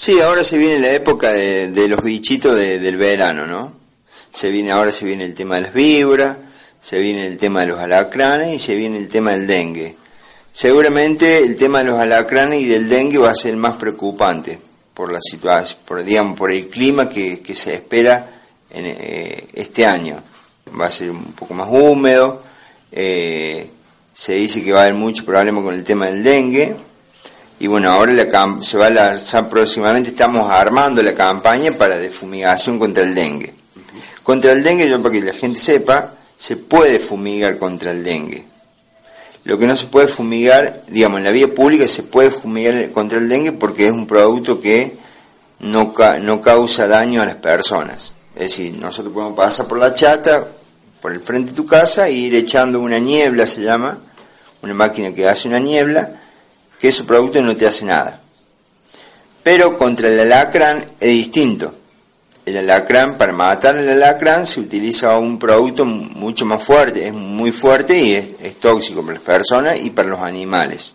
Sí, ahora se viene la época de, los bichitos del verano, ¿no? Se viene, ahora se viene el tema de las víboras, se viene el tema de los alacranes y se viene el tema del dengue. Seguramente el tema de los alacranes y del dengue va a ser más preocupante por la situación, por, digamos, por el clima que, se espera en, eh, este año. Va a ser un poco más húmedo, eh, se dice que va a haber mucho problema con el tema del dengue, y bueno, ahora la, se va a lanzar próximamente, estamos armando la campaña para defumigación contra el dengue. Contra el dengue, yo para que la gente sepa, se puede fumigar contra el dengue. Lo que no se puede fumigar, digamos, en la vía pública se puede fumigar contra el dengue porque es un producto que no, no causa daño a las personas. Es decir, nosotros podemos pasar por la chata, por el frente de tu casa, e ir echando una niebla, se llama, una máquina que hace una niebla, que ese producto no te hace nada. Pero contra el alacrán es distinto. El alacrán, para matar el alacrán, se utiliza un producto mucho más fuerte, es muy fuerte y es, tóxico para las personas y para los animales.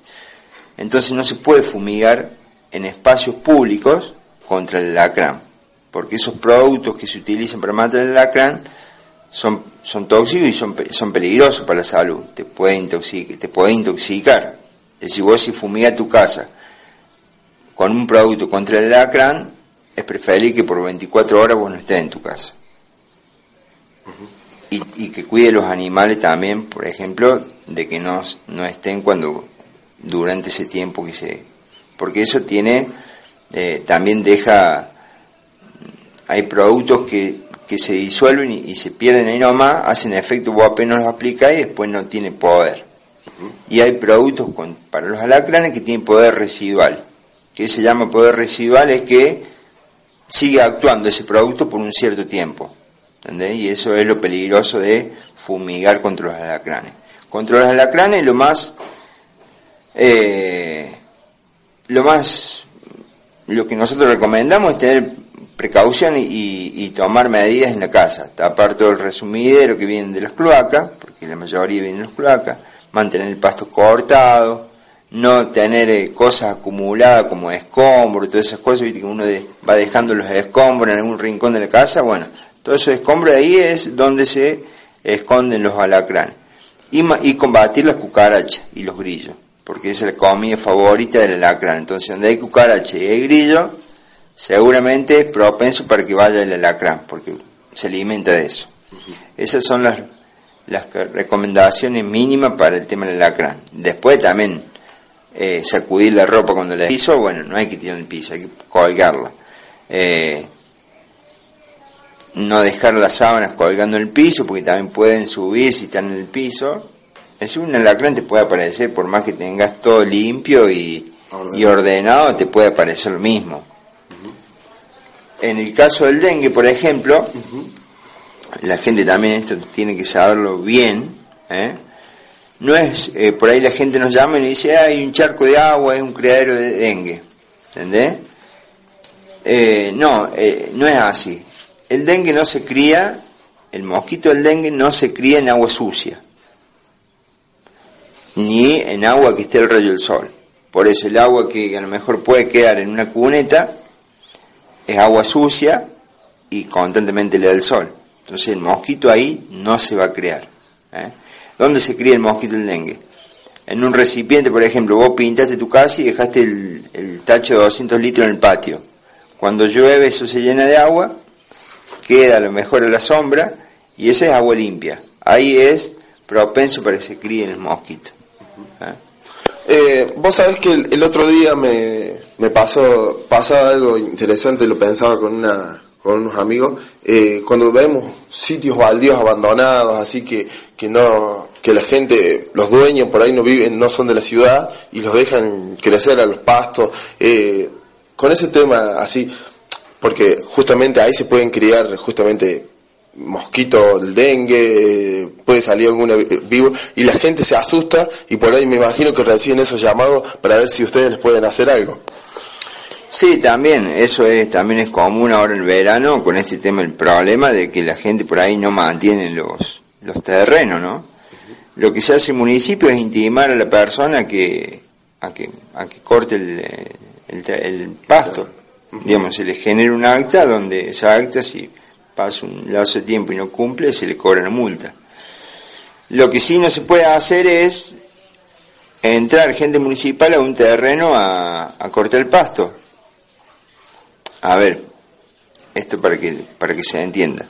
Entonces no se puede fumigar en espacios públicos contra el alacrán, porque esos productos que se utilizan para matar el alacrán son, son tóxicos y son, son peligrosos para la salud, te puede intoxicar. Te puede intoxicar. Es decir, vos si fumigas tu casa con un producto contra el alacrán, es preferible que por 24 horas vos no estés en tu casa. y, que cuide los animales también, por ejemplo, de que no, no estén cuando durante ese tiempo que se... Porque eso tiene, eh, también deja, hay productos que, que se disuelven y, se pierden ahí nomás, hacen efecto, vos apenas los aplicás y después no tiene poder. Y hay productos para los alacranes que tienen poder residual. que se llama poder residual? Es que sigue actuando ese producto por un cierto tiempo. Y eso es lo peligroso de fumigar contra los alacranes. Contra los alacranes lo más, eh, lo más, lo que nosotros recomendamos es tener precaución y, tomar medidas en la casa. Tapar todo el resumidero que viene de las cloacas, porque la mayoría viene de las cloacas, mantener el pasto cortado, no tener eh, cosas acumuladas como escombros, todas esas cosas, ¿viste? que uno va dejando los escombros en algún rincón de la casa, bueno, todo esos escombros ahí es donde se esconden los alacranes. Y, y combatir las cucarachas y los grillos, porque esa es la comida favorita del alacrán. Entonces, donde hay cucaracha y hay grillo, seguramente es propenso para que vaya el alacrán, porque se alimenta de eso. Esas son las, las recomendaciones mínimas para el tema del alacrán. Después también eh, sacudir la ropa cuando la piso, bueno, no hay que tirar el piso, hay que colgarla. Eh, no dejar las sábanas colgando en el piso, porque también pueden subir si están en el piso. Es un alacrán te puede aparecer, por más que tengas todo limpio y, ordenado, te puede aparecer lo mismo. En el caso del dengue, por ejemplo, la gente también esto tiene que saberlo bien, ¿eh? no es, eh, por ahí la gente nos llama y nos dice, hay un charco de agua, es un criadero de dengue, ¿entendés? Eh, no, no es así. El dengue no se cría, el mosquito del dengue no se cría en agua sucia, ni en agua que esté el rayo del sol. Por eso el agua que a lo mejor puede quedar en una cuneta es agua sucia y constantemente le da el sol. Entonces el mosquito ahí no se va a crear. ¿eh? ¿Dónde se cría el mosquito del dengue? En un recipiente, por ejemplo, vos pintaste tu casa y dejaste el, tacho de 200 litros en el patio. Cuando llueve eso se llena de agua, queda a lo mejor a la sombra y esa es agua limpia. Ahí es propenso para que se críen el mosquito. ¿Ah? Eh, vos sabés que el, otro día me, pasó, pasaba algo interesante, lo pensaba con una con unos amigos, eh, cuando vemos sitios baldíos abandonados, así que, que no, que la gente, los dueños por ahí no viven, no son de la ciudad y los dejan crecer a los pastos, eh, con ese tema así, porque justamente ahí se pueden criar justamente mosquitos del dengue, puede salir alguna vivo y la gente se asusta y por ahí me imagino que reciben esos llamados para ver si ustedes les pueden hacer algo. Sí, también, eso es, también es común ahora en el verano con este tema, el problema de que la gente por ahí no mantiene los, los terrenos, ¿no? Lo que se hace en municipio es intimar a la persona que, a que, a que corte el, el, pasto. Digamos, se le genera un acta donde esa acta, si pasa un lazo de tiempo y no cumple, se le cobra una multa. Lo que sí no se puede hacer es entrar gente municipal a un terreno a, cortar el pasto. A ver, esto para que, para que se entienda.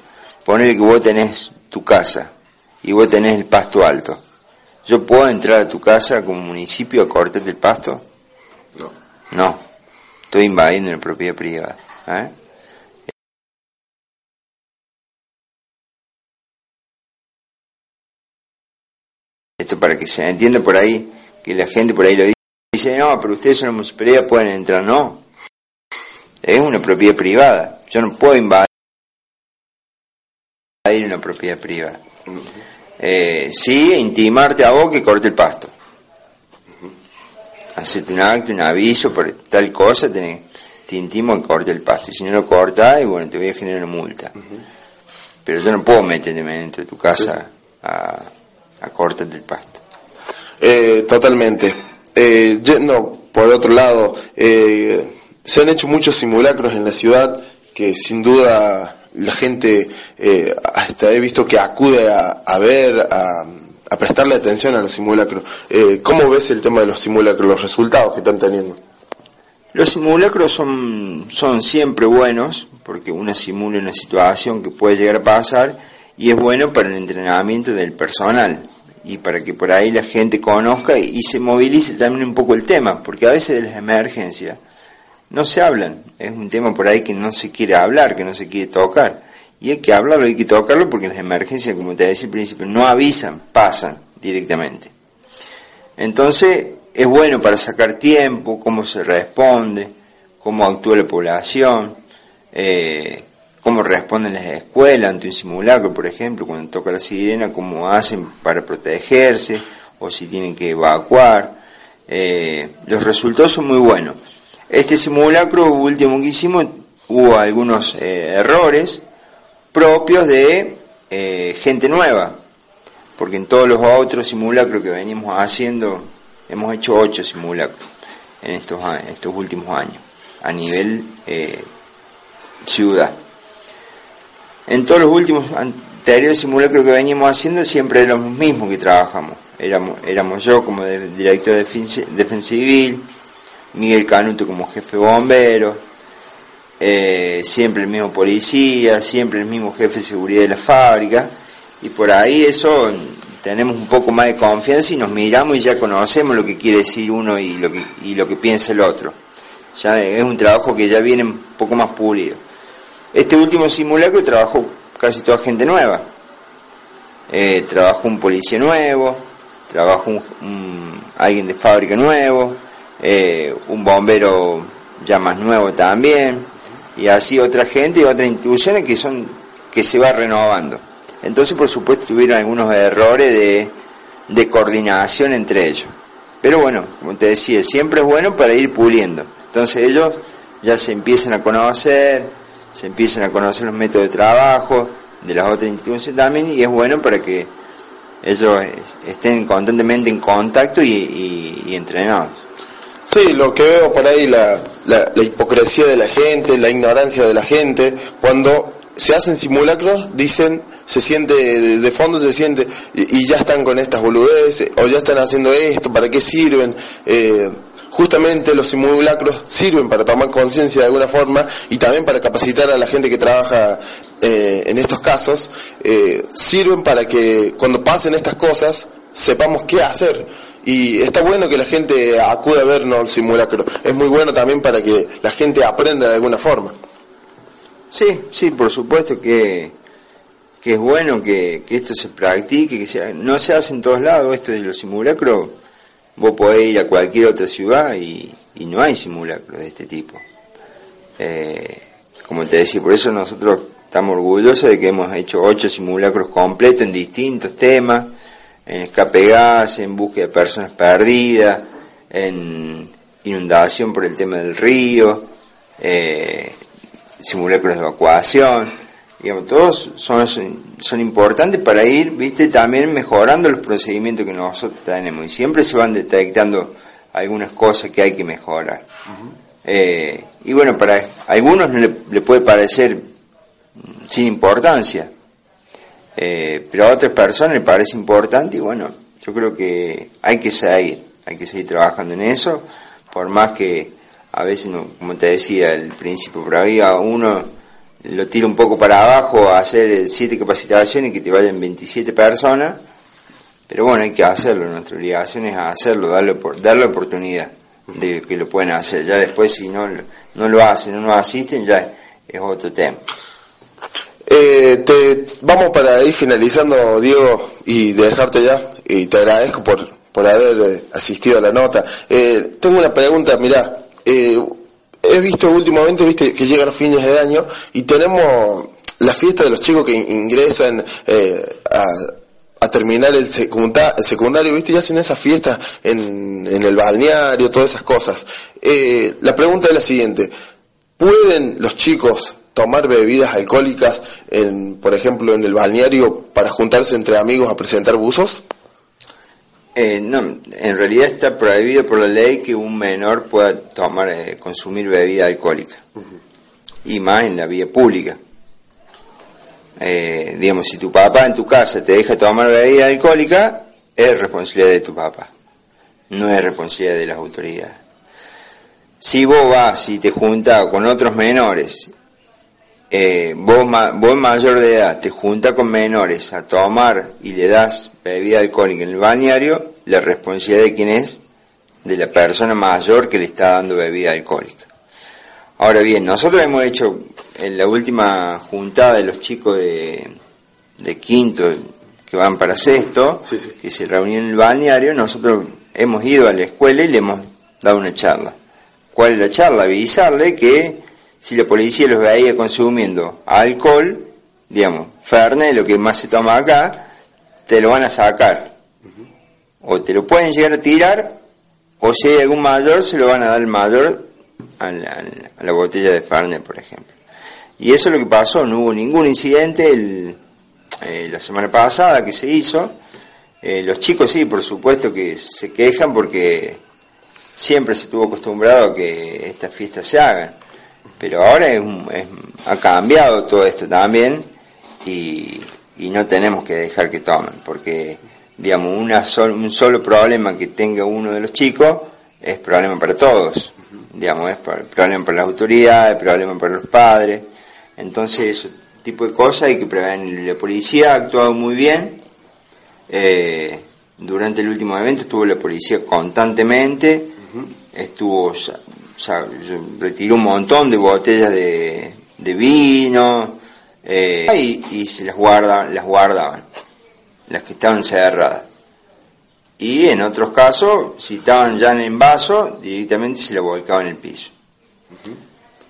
Poner que vos tenés tu casa y vos tenés el pasto alto. ¿Yo puedo entrar a tu casa como municipio a cortarte el pasto? No. No. Estoy invadiendo la propiedad privada. ¿eh? Esto para que se entienda por ahí que la gente por ahí lo dice, no, pero ustedes son una municipalidad, pueden entrar, no. Es una propiedad privada, yo no puedo invadir una propiedad privada. Eh, sí, intimarte a vos que corte el pasto. Hacete un acto, un aviso por tal cosa, te intimo que corte el pasto. Y si no lo cortas, y bueno, te voy a generar una multa. Pero yo no puedo meterme dentro de tu casa a, a cortarte el pasto. Eh, totalmente. Eh, por otro lado, eh, se han hecho muchos simulacros en la ciudad que sin duda la gente eh, hasta he visto que acude a, ver, a, prestarle atención a los simulacros. ¿Cómo ves el tema de los simulacros, los resultados que están teniendo? Los simulacros son, son siempre buenos porque uno simula una situación que puede llegar a pasar y es bueno para el entrenamiento del personal y para que por ahí la gente conozca y, se movilice también un poco el tema, porque a veces de las emergencias no se hablan, es un tema por ahí que no se quiere hablar, que no se quiere tocar, y hay que hablarlo, hay que tocarlo porque las emergencias, como te decía al principio, no avisan, pasan directamente. Entonces, es bueno para sacar tiempo, cómo se responde, cómo actúa la población, eh, cómo responden las escuelas ante un simulacro, por ejemplo, cuando toca la sirena, cómo hacen para protegerse o si tienen que evacuar. Eh, los resultados son muy buenos. Este simulacro último que hicimos hubo algunos eh, errores propios de eh, gente nueva, porque en todos los otros simulacros que venimos haciendo, hemos hecho ocho simulacros en estos, estos últimos años, a nivel ciudad. En todos los últimos anteriores simulacros que veníamos haciendo siempre éramos los mismos que trabajamos. Éramos, éramos yo como director de defensa civil, Miguel Canuto como jefe bombero, eh, siempre el mismo policía, siempre el mismo jefe de seguridad de la fábrica, y por ahí eso tenemos un poco más de confianza y nos miramos y ya conocemos lo que quiere decir uno y lo que, piensa el otro. Ya es un trabajo que ya viene un poco más pulido. Este último simulacro trabajó casi toda gente nueva. Eh, trabajó un policía nuevo, trabajó un, alguien de fábrica nuevo, eh, un bombero ya más nuevo también, y así otra gente y otras instituciones que son que se va renovando. Entonces, por supuesto, tuvieron algunos errores de, de coordinación entre ellos. Pero bueno, como te decía, siempre es bueno para ir puliendo. Entonces ellos ya se empiezan a conocer, se empiezan a conocer los métodos de trabajo de las otras instituciones también y es bueno para que ellos estén constantemente en contacto y, entrenados. Sí, lo que veo por ahí, la, la, hipocresía de la gente, la ignorancia de la gente, cuando se hacen simulacros, dicen, se siente, de, fondo se siente, y, ya están con estas boludeces, o ya están haciendo esto, ¿para qué sirven? Eh, justamente los simulacros sirven para tomar conciencia de alguna forma y también para capacitar a la gente que trabaja eh, en estos casos, eh, sirven para que cuando pasen estas cosas sepamos qué hacer. Y está bueno que la gente acude a vernos el simulacro. Es muy bueno también para que la gente aprenda de alguna forma. Sí, sí, por supuesto que, que es bueno que, que esto se practique, que sea, no se hace en todos lados esto de los simulacros Vos podés ir a cualquier otra ciudad y, no hay simulacros de este tipo. Eh, como te decía, por eso nosotros estamos orgullosos de que hemos hecho ocho simulacros completos en distintos temas, en escape gas, en búsqueda de personas perdidas, en inundación por el tema del río, eh, simulacros de evacuación. Digamos, todos son, son importantes para ir, viste, también mejorando los procedimientos que nosotros tenemos. Y siempre se van detectando algunas cosas que hay que mejorar. Eh, Y bueno, para algunos le, puede parecer sin importancia, eh, pero a otras personas le parece importante y bueno, yo creo que hay que seguir, hay que seguir trabajando en eso, por más que a veces, como te decía al principio, por ahí a uno lo tira un poco para abajo a hacer siete capacitaciones que te vayan 27 personas, pero bueno, hay que hacerlo, nuestra obligación es hacerlo, darle, darle oportunidad de que lo pueden hacer. Ya después si no, no lo hacen, no asisten, ya es otro tema. Eh, te, vamos para ir finalizando, Diego, y dejarte ya, y te agradezco por, por haber eh, asistido a la nota. Eh, tengo una pregunta, mirá, he visto últimamente, viste, que llegan los fines de año y tenemos la fiesta de los chicos que ingresan a a terminar el, secundario, ¿viste? Y hacen esas fiestas en, el balneario, todas esas cosas. Eh, la pregunta es la siguiente, ¿pueden los chicos tomar bebidas alcohólicas, en, por ejemplo, en el balneario para juntarse entre amigos a presentar buzos? Eh, no, en realidad está prohibido por la ley que un menor pueda tomar, eh, consumir bebida alcohólica, y más en la vía pública. Eh, digamos, si tu papá en tu casa te deja tomar bebida alcohólica, es responsabilidad de tu papá, no es responsabilidad de las autoridades. Si vos vas y te juntas con otros menores, eh, vos, vos mayor de edad te juntas con menores a tomar y le das bebida alcohólica en el bañario, la responsabilidad de quién es, de la persona mayor que le está dando bebida alcohólica. Ahora bien, nosotros hemos hecho en la última juntada de los chicos de, quinto que van para sexto, que se reunieron en el balneario, nosotros hemos ido a la escuela y le hemos dado una charla. ¿Cuál es la charla? Avisarle que si la policía los veía consumiendo alcohol, digamos, Fernet, lo que más se toma acá, te lo van a sacar. O te lo pueden llegar a tirar, o si hay algún mayor, se lo van a dar al mayor a la, botella de Fernet, por ejemplo. Y eso es lo que pasó, no hubo ningún incidente eh, la semana pasada que se hizo. Eh, los chicos sí, por supuesto que se quejan porque siempre se estuvo acostumbrado a que estas fiestas se hagan. Pero ahora ha cambiado todo esto también y, no tenemos que dejar que tomen, porque digamos, una un solo problema que tenga uno de los chicos es problema para todos digamos, es problema para las autoridades, problema para los padres. Entonces, ese tipo de cosas hay que prevenir. La policía ha actuado muy bien. Eh, durante el último evento estuvo la policía constantemente, estuvo, retiró un montón de botellas de, vino eh, y, y, se las guardaban, las guardaban, las que estaban cerradas y en otros casos, si estaban ya en vaso, directamente se lo volcaba en el piso.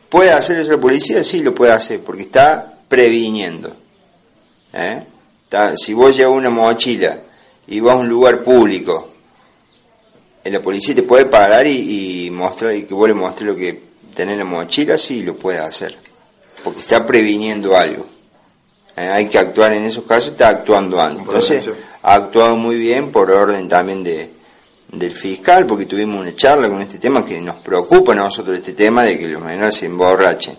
¿Puede hacer eso la policía? Sí, lo puede hacer, porque está previniendo. ¿eh? si vos llevas una mochila y vas a un lugar público, eh, la policía te puede parar y, mostrar y que vos le mostres lo que tenés en la mochila, sí lo puede hacer, porque está previniendo algo. ¿eh? hay que actuar en esos casos, está actuando antes. Entonces, ha actuado muy bien por orden también de, del fiscal, porque tuvimos una charla con este tema que nos preocupa a nosotros este tema de que los menores se emborrachen.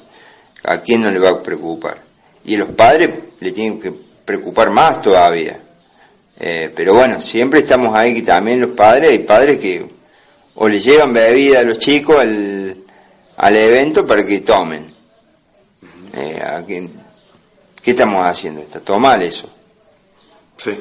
¿A quién no le va a preocupar? Y a los padres le tienen que preocupar más todavía. Eh, pero bueno, siempre estamos ahí que también los padres, hay padres que o le llevan bebida a los chicos al, al evento para que tomen. Eh, ¿Qué estamos haciendo? Está mal eso. Sí.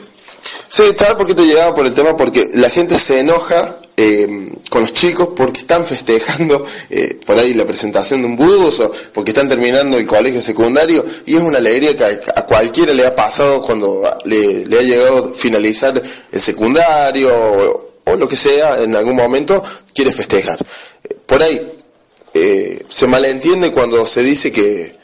Sí, ¿sabes por qué te llegaba por el tema? Porque la gente se enoja eh, con los chicos porque están festejando eh, por ahí la presentación de un buzo, porque están terminando el colegio secundario y es una alegría que a, cualquiera le ha pasado cuando le, ha llegado finalizar el secundario o, lo que sea, en algún momento quiere festejar. Por ahí eh, se malentiende cuando se dice que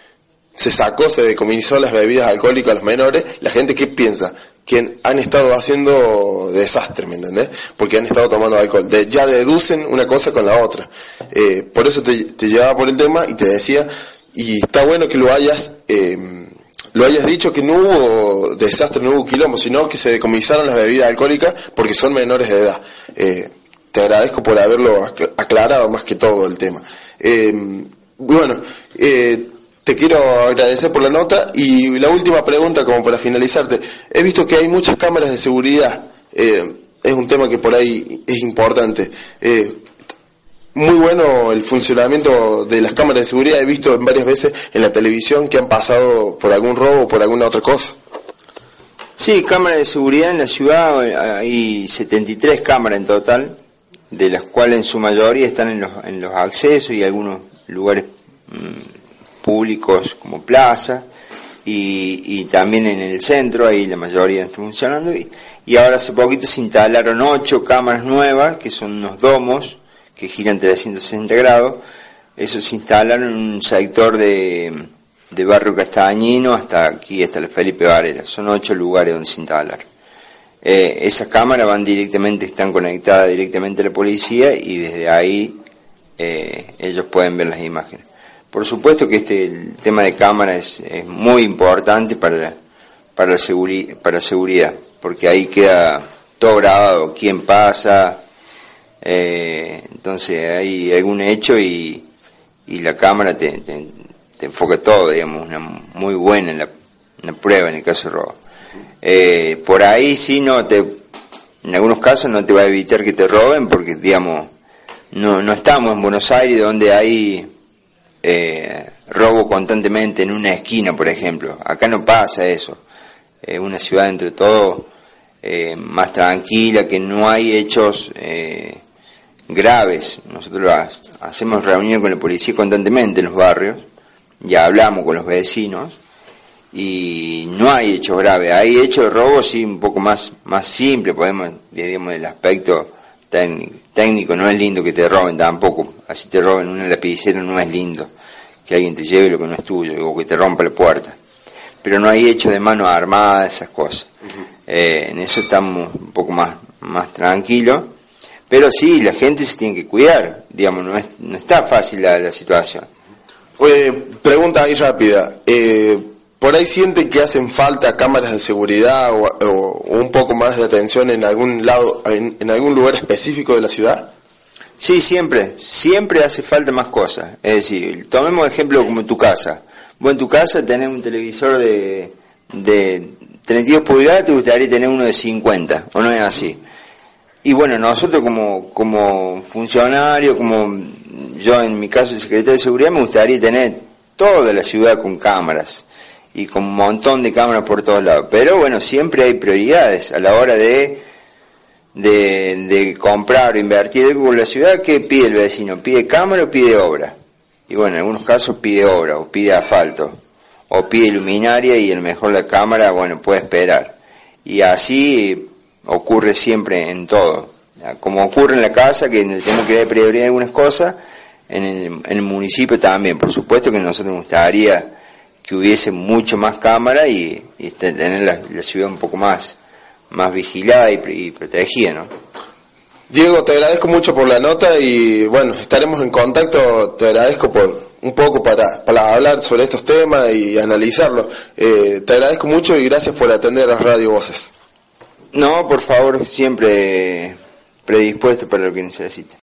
se sacó, se decomisó las bebidas alcohólicas a los menores, la gente qué piensa, que han estado haciendo desastre, ¿me entendés? Porque han estado tomando alcohol. ya deducen una cosa con la otra. Eh, por eso te, llevaba por el tema y te decía, y está bueno que lo hayas, eh, lo hayas dicho, que no hubo desastre, no hubo quilombo, sino que se decomisaron las bebidas alcohólicas porque son menores de edad. Eh, te agradezco por haberlo aclarado más que todo el tema. Bueno, eh, te quiero agradecer por la nota y la última pregunta como para finalizarte. He visto que hay muchas cámaras de seguridad. Eh, es un tema que por ahí es importante. Eh, muy bueno el funcionamiento de las cámaras de seguridad. He visto varias veces en la televisión que han pasado por algún robo o por alguna otra cosa. Sí, cámaras de seguridad en la ciudad hay 73 cámaras en total, de las cuales en su mayoría están en los, en los accesos y algunos lugares mm, públicos como plaza y, y, también en el centro, ahí la mayoría está funcionando. Y, y ahora hace poquito se instalaron ocho cámaras nuevas, que son unos domos que giran 360 grados. Eso se instalaron en un sector de, de Barrio Castañino hasta aquí, hasta el Felipe Varela. Son ocho lugares donde se instalaron. Eh, esas cámaras van directamente, están conectadas directamente a la policía y desde ahí eh, ellos pueden ver las imágenes. Por supuesto que este el tema de cámaras es, muy importante para para, la para seguridad, porque ahí queda todo grabado, quién pasa, eh, entonces hay algún hecho y, y la cámara te, te, enfoca todo, digamos, una muy buena en la, prueba en el caso de robo. Eh, por ahí sí no te, en algunos casos no te va a evitar que te roben porque, digamos, no, no estamos en Buenos Aires donde hay eh, robo constantemente en una esquina, por ejemplo. Acá no pasa eso. Es una ciudad entre todo eh, más tranquila, que no hay hechos eh, graves. Nosotros hacemos reuniones con la policía constantemente en los barrios, ya hablamos con los vecinos y no hay hechos graves. Hay hechos de robo, sí, un poco más, más simple, podemos, digamos, del aspecto técnico, no es lindo que te roben tampoco. Así te roben una lapicera no es lindo que alguien te lleve lo que no es tuyo o que te rompa la puerta. Pero no hay hechos de mano armada, esas cosas. Eh, en eso estamos un poco más, más tranquilos pero sí, la gente se tiene que cuidar, digamos, no, es, no está fácil la, la situación. Oye, pregunta ahí rápida. Eh, ¿Por ahí siente que hacen falta cámaras de seguridad o, un poco más de atención en algún lado, en, algún lugar específico de la ciudad? Sí, siempre, siempre hace falta más cosas. Es decir, tomemos ejemplo como tu casa. Vos en tu casa tenés un televisor de, de 32 pulgadas, te gustaría tener uno de 50, ¿o no es así? Y bueno, nosotros como, como funcionario, como yo en mi caso el secretario de seguridad, me gustaría tener toda la ciudad con cámaras y con un montón de cámaras por todos lados. Pero bueno, siempre hay prioridades a la hora de, de, comprar o invertir algo con la ciudad. ¿Qué pide el vecino? ¿Pide cámara o pide obra? Y bueno, en algunos casos pide obra o pide asfalto o pide luminaria y el mejor la cámara, bueno, puede esperar. Y así ocurre siempre en todo. Como ocurre en la casa, que tenemos que dar prioridad a algunas cosas, en el, en el, municipio también. Por supuesto que nosotros nos gustaría que hubiese mucho más cámara y, este, tener la, ciudad un poco más, más vigilada y, protegida, ¿no? Diego, te agradezco mucho por la nota y bueno, estaremos en contacto. Te agradezco por un poco para, para hablar sobre estos temas y analizarlos. Eh, te agradezco mucho y gracias por atender a Radio Voces. No, por favor, siempre predispuesto para lo que necesite.